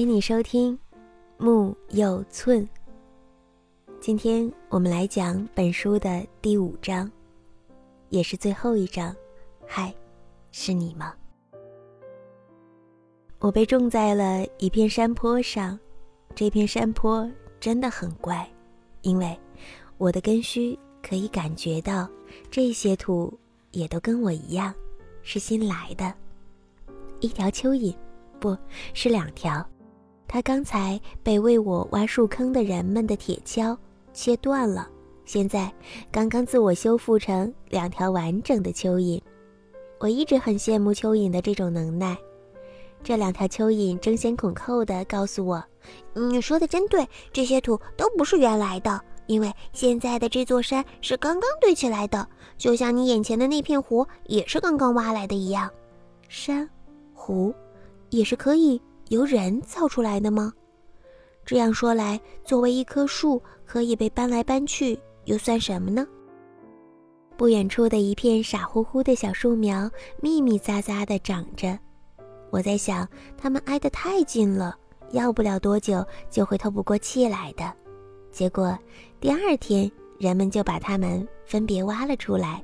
欢迎你收听《木有寸》。今天我们来讲本书的第五章，也是最后一章。嗨，是你吗？我被种在了一片山坡上，这片山坡真的很怪，因为我的根须可以感觉到这些土也都跟我一样，是新来的。一条蚯蚓，不是两条。他刚才被为我挖树坑的人们的铁锹切断了，现在刚刚自我修复成两条完整的蚯蚓。我一直很羡慕蚯蚓的这种能耐。这两条蚯蚓争先恐后的告诉我：“你说的真对，这些土都不是原来的，因为现在的这座山是刚刚堆起来的，就像你眼前的那片湖也是刚刚挖来的一样。山，湖，也是可以。”由人造出来的吗？这样说来，作为一棵树可以被搬来搬去，又算什么呢？不远处的一片傻乎乎的小树苗，密密匝匝地长着。我在想，它们挨得太近了，要不了多久就会透不过气来的。结果第二天，人们就把它们分别挖了出来，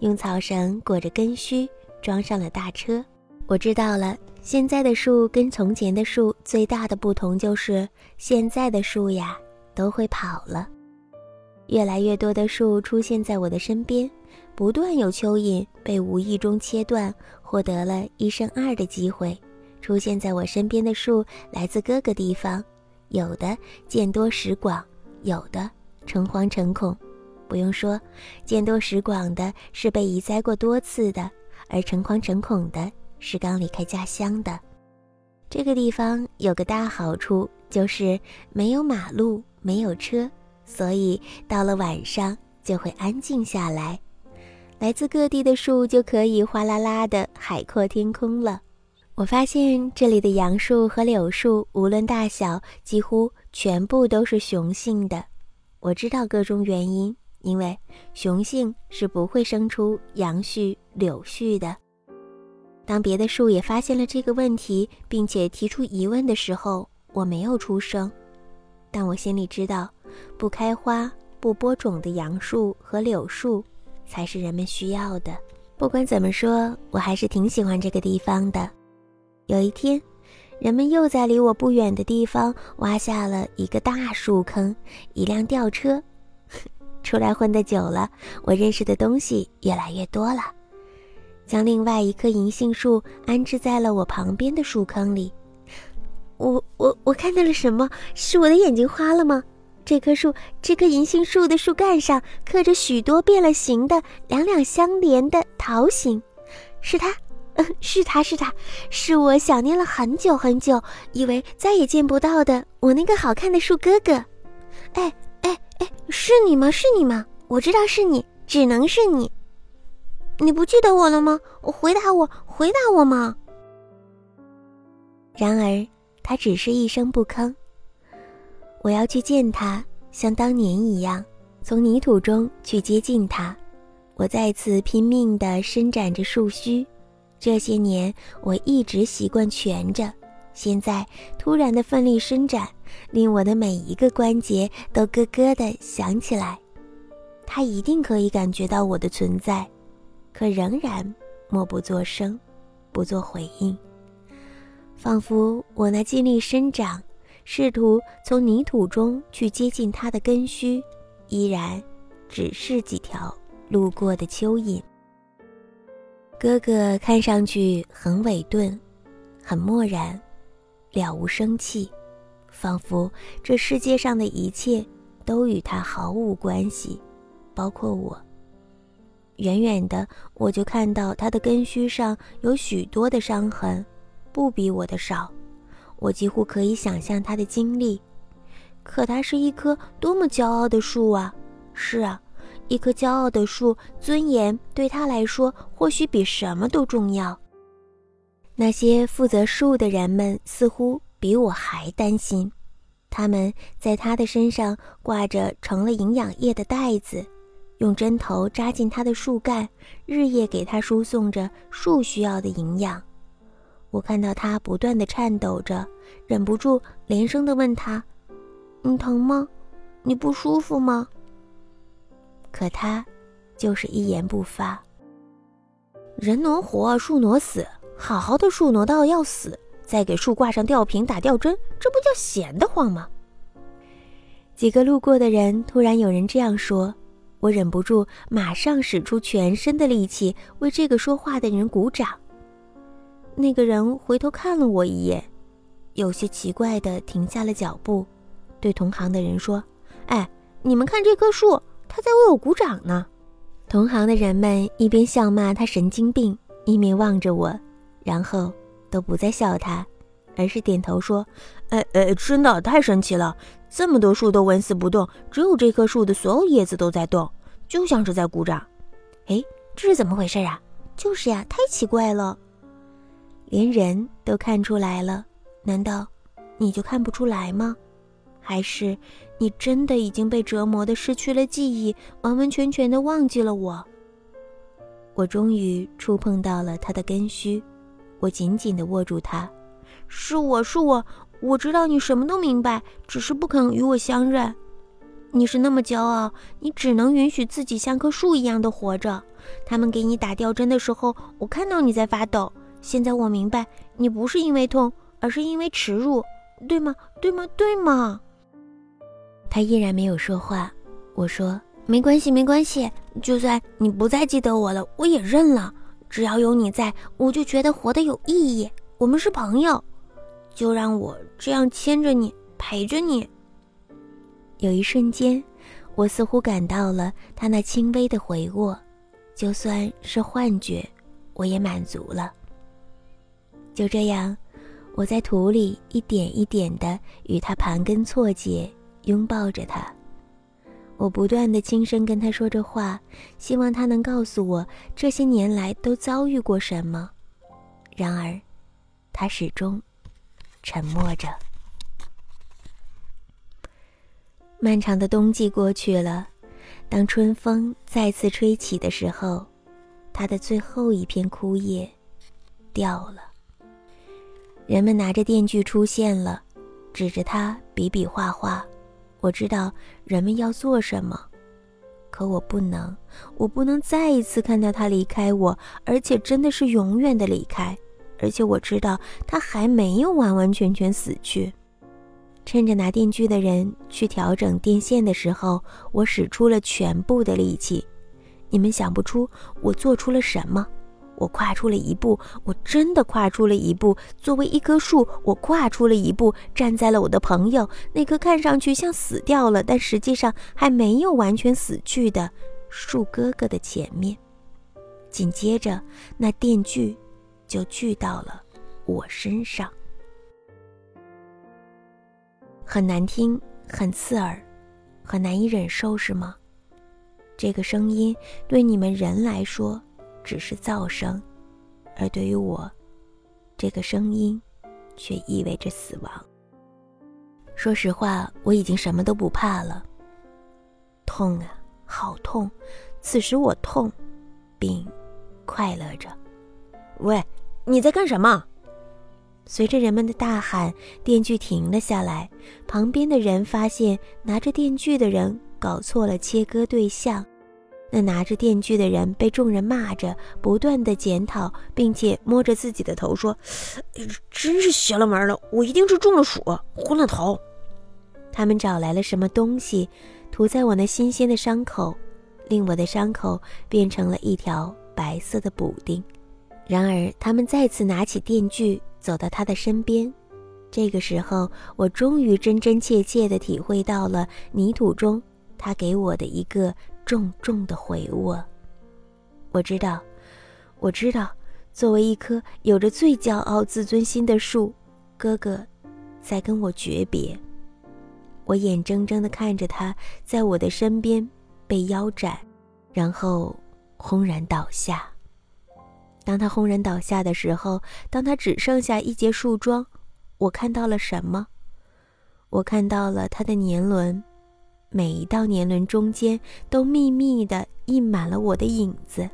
用草绳裹着根须，装上了大车。我知道了。现在的树跟从前的树最大的不同就是，现在的树呀都会跑了。越来越多的树出现在我的身边，不断有蚯蚓被无意中切断，获得了一生二的机会。出现在我身边的树来自各个地方，有的见多识广，有的诚惶诚恐。不用说，见多识广的是被移栽过多次的，而诚惶诚恐的。是刚离开家乡的，这个地方有个大好处，就是没有马路，没有车，所以到了晚上就会安静下来，来自各地的树就可以哗啦啦的海阔天空了。我发现这里的杨树和柳树，无论大小，几乎全部都是雄性的。我知道各种原因，因为雄性是不会生出杨絮、柳絮的。当别的树也发现了这个问题，并且提出疑问的时候，我没有出声。但我心里知道，不开花、不播种的杨树和柳树，才是人们需要的。不管怎么说，我还是挺喜欢这个地方的。有一天，人们又在离我不远的地方挖下了一个大树坑，一辆吊车。出来混的久了，我认识的东西越来越多了。将另外一棵银杏树安置在了我旁边的树坑里。我我我看到了什么？是我的眼睛花了吗？这棵树，这棵银杏树的树干上刻着许多变了形的两两相连的桃形，是它，嗯，是它是它，是我想念了很久很久，以为再也见不到的我那个好看的树哥哥。哎哎哎，是你吗？是你吗？我知道是你，只能是你。你不记得我了吗？回答我，回答我嘛！然而，他只是一声不吭。我要去见他，像当年一样，从泥土中去接近他。我再次拼命地伸展着树须。这些年，我一直习惯蜷着，现在突然的奋力伸展，令我的每一个关节都咯咯地响起来。他一定可以感觉到我的存在。可仍然默不作声，不做回应，仿佛我那尽力生长，试图从泥土中去接近它的根须，依然只是几条路过的蚯蚓。哥哥看上去很伟顿，很漠然，了无生气，仿佛这世界上的一切都与他毫无关系，包括我。远远的，我就看到它的根须上有许多的伤痕，不比我的少。我几乎可以想象它的经历。可它是一棵多么骄傲的树啊！是啊，一棵骄傲的树，尊严对他来说或许比什么都重要。那些负责树的人们似乎比我还担心。他们在他的身上挂着盛了营养液的袋子。用针头扎进它的树干，日夜给它输送着树需要的营养。我看到他不断的颤抖着，忍不住连声的问他：“你疼吗？你不舒服吗？”可他就是一言不发。人挪活，树挪死，好好的树挪到要死，再给树挂上吊瓶打吊针，这不叫闲得慌吗？几个路过的人突然有人这样说，我忍不住马上使出全身的力气为这个说话的人鼓掌。那个人回头看了我一眼，有些奇怪的停下了脚步，对同行的人说：“哎，你们看这棵树，他在为我鼓掌呢。”同行的人们一边笑骂他神经病，一面望着我，然后都不再笑他，而是点头说：“哎哎，真的太神奇了！这么多树都纹丝不动，只有这棵树的所有叶子都在动，就像是在鼓掌。哎，这是怎么回事啊？就是呀，太奇怪了。”连人都看出来了，难道你就看不出来吗？还是你真的已经被折磨的失去了记忆，完完全全的忘记了我？我终于触碰到了他的根须，我紧紧的握住他。是我是我，我知道你什么都明白，只是不肯与我相认。你是那么骄傲，你只能允许自己像棵树一样的活着。他们给你打吊针的时候，我看到你在发抖。现在我明白，你不是因为痛，而是因为耻辱，对吗？对吗？对吗？他依然没有说话。我说：“没关系，没关系，就算你不再记得我了，我也认了。只要有你在，我就觉得活得有意义。我们是朋友，就让我这样牵着你，陪着你。”有一瞬间，我似乎感到了他那轻微的回握，就算是幻觉，我也满足了。就这样，我在土里一点一点地与他盘根错节，拥抱着他。我不断地轻声跟他说着话，希望他能告诉我这些年来都遭遇过什么。然而，他始终沉默着。漫长的冬季过去了，当春风再次吹起的时候，它的最后一片枯叶掉了。人们拿着电锯出现了，指着它比比划划。我知道人们要做什么，可我不能，我不能再一次看到他离开我，而且真的是永远的离开。而且我知道他还没有完完全全死去。趁着拿电锯的人去调整电线的时候，我使出了全部的力气。你们想不出我做出了什么。我跨出了一步，我真的跨出了一步。作为一棵树，我跨出了一步，站在了我的朋友那棵看上去像死掉了，但实际上还没有完全死去的树哥哥的前面。紧接着，那电锯就聚到了我身上，很难听，很刺耳，很难以忍受，是吗？这个声音对你们人来说。只是噪声，而对于我，这个声音却意味着死亡。说实话，我已经什么都不怕了。痛啊，好痛！此时我痛，并快乐着。喂，你在干什么？随着人们的大喊，电锯停了下来。旁边的人发现拿着电锯的人搞错了切割对象。那拿着电锯的人被众人骂着，不断的检讨，并且摸着自己的头说：“真是邪了门了，我一定是中了暑，昏了头。”他们找来了什么东西，涂在我那新鲜的伤口，令我的伤口变成了一条白色的补丁。然而，他们再次拿起电锯，走到他的身边。这个时候，我终于真真切切地体会到了泥土中他给我的一个。重重的回握。我知道，我知道，作为一棵有着最骄傲自尊心的树，哥哥在跟我诀别。我眼睁睁地看着他在我的身边被腰斩，然后轰然倒下。当他轰然倒下的时候，当他只剩下一截树桩，我看到了什么？我看到了他的年轮。每一道年轮中间都密密的印满了我的影子。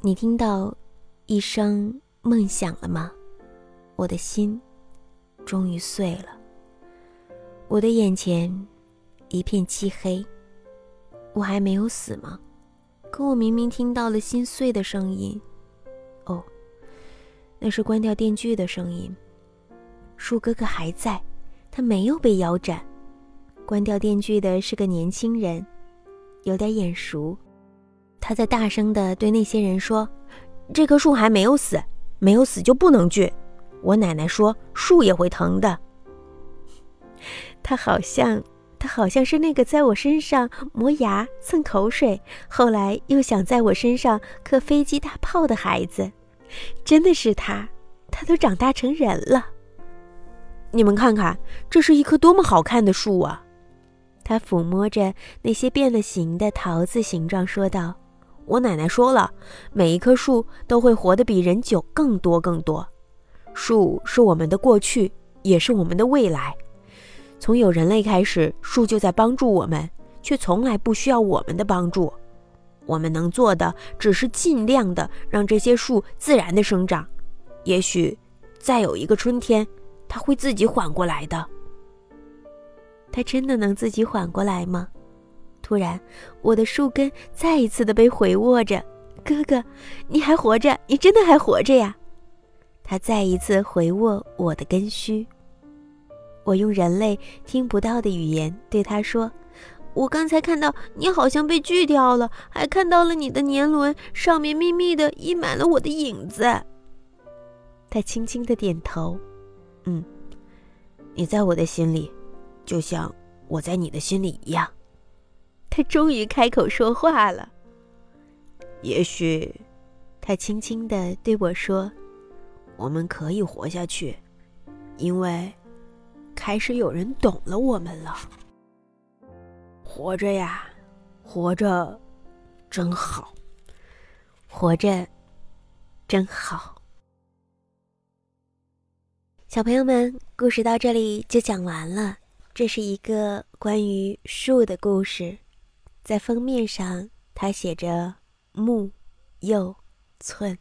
你听到一声梦想了吗？我的心终于碎了。我的眼前一片漆黑。我还没有死吗？可我明明听到了心碎的声音。哦，那是关掉电锯的声音。树哥哥还在，他没有被腰斩。关掉电锯的是个年轻人，有点眼熟。他在大声地对那些人说：“这棵树还没有死，没有死就不能锯。我奶奶说树也会疼的。”他好像，他好像是那个在我身上磨牙、蹭口水，后来又想在我身上刻飞机大炮的孩子。真的是他，他都长大成人了。你们看看，这是一棵多么好看的树啊！他抚摸着那些变了形的桃子形状，说道：“我奶奶说了，每一棵树都会活得比人久更多更多。树是我们的过去，也是我们的未来。从有人类开始，树就在帮助我们，却从来不需要我们的帮助。我们能做的，只是尽量的让这些树自然的生长。也许，再有一个春天。”它会自己缓过来的。它真的能自己缓过来吗？突然，我的树根再一次的被回握着。哥哥，你还活着？你真的还活着呀？他再一次回握我的根须。我用人类听不到的语言对他说：“我刚才看到你好像被锯掉了，还看到了你的年轮上面密密的印满了我的影子。”他轻轻的点头。嗯，你在我的心里，就像我在你的心里一样。他终于开口说话了。也许，他轻轻的对我说：“我们可以活下去，因为开始有人懂了我们了。活着呀，活着，真好。活着，真好。”小朋友们，故事到这里就讲完了。这是一个关于树的故事，在封面上它写着“木又寸”。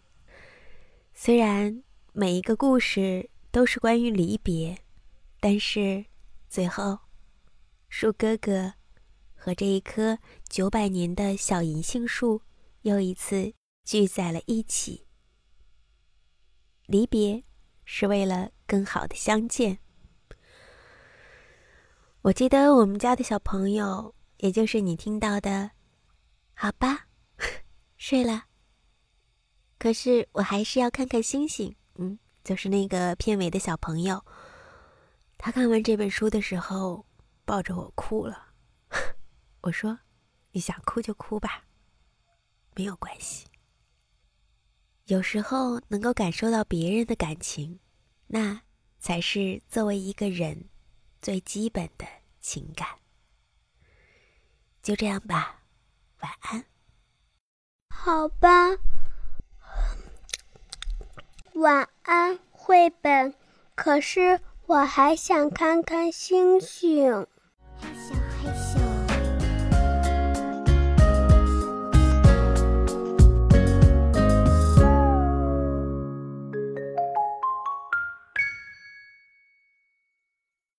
虽然每一个故事都是关于离别，但是最后，树哥哥和这一棵九百年的小银杏树又一次聚在了一起。离别是为了。更好的相见。我记得我们家的小朋友，也就是你听到的，好吧，睡了。可是我还是要看看星星。嗯，就是那个片尾的小朋友，他看完这本书的时候，抱着我哭了。我说：“你想哭就哭吧，没有关系。有时候能够感受到别人的感情。”那才是作为一个人最基本的情感。就这样吧，晚安。好吧，晚安，绘本。可是我还想看看星星。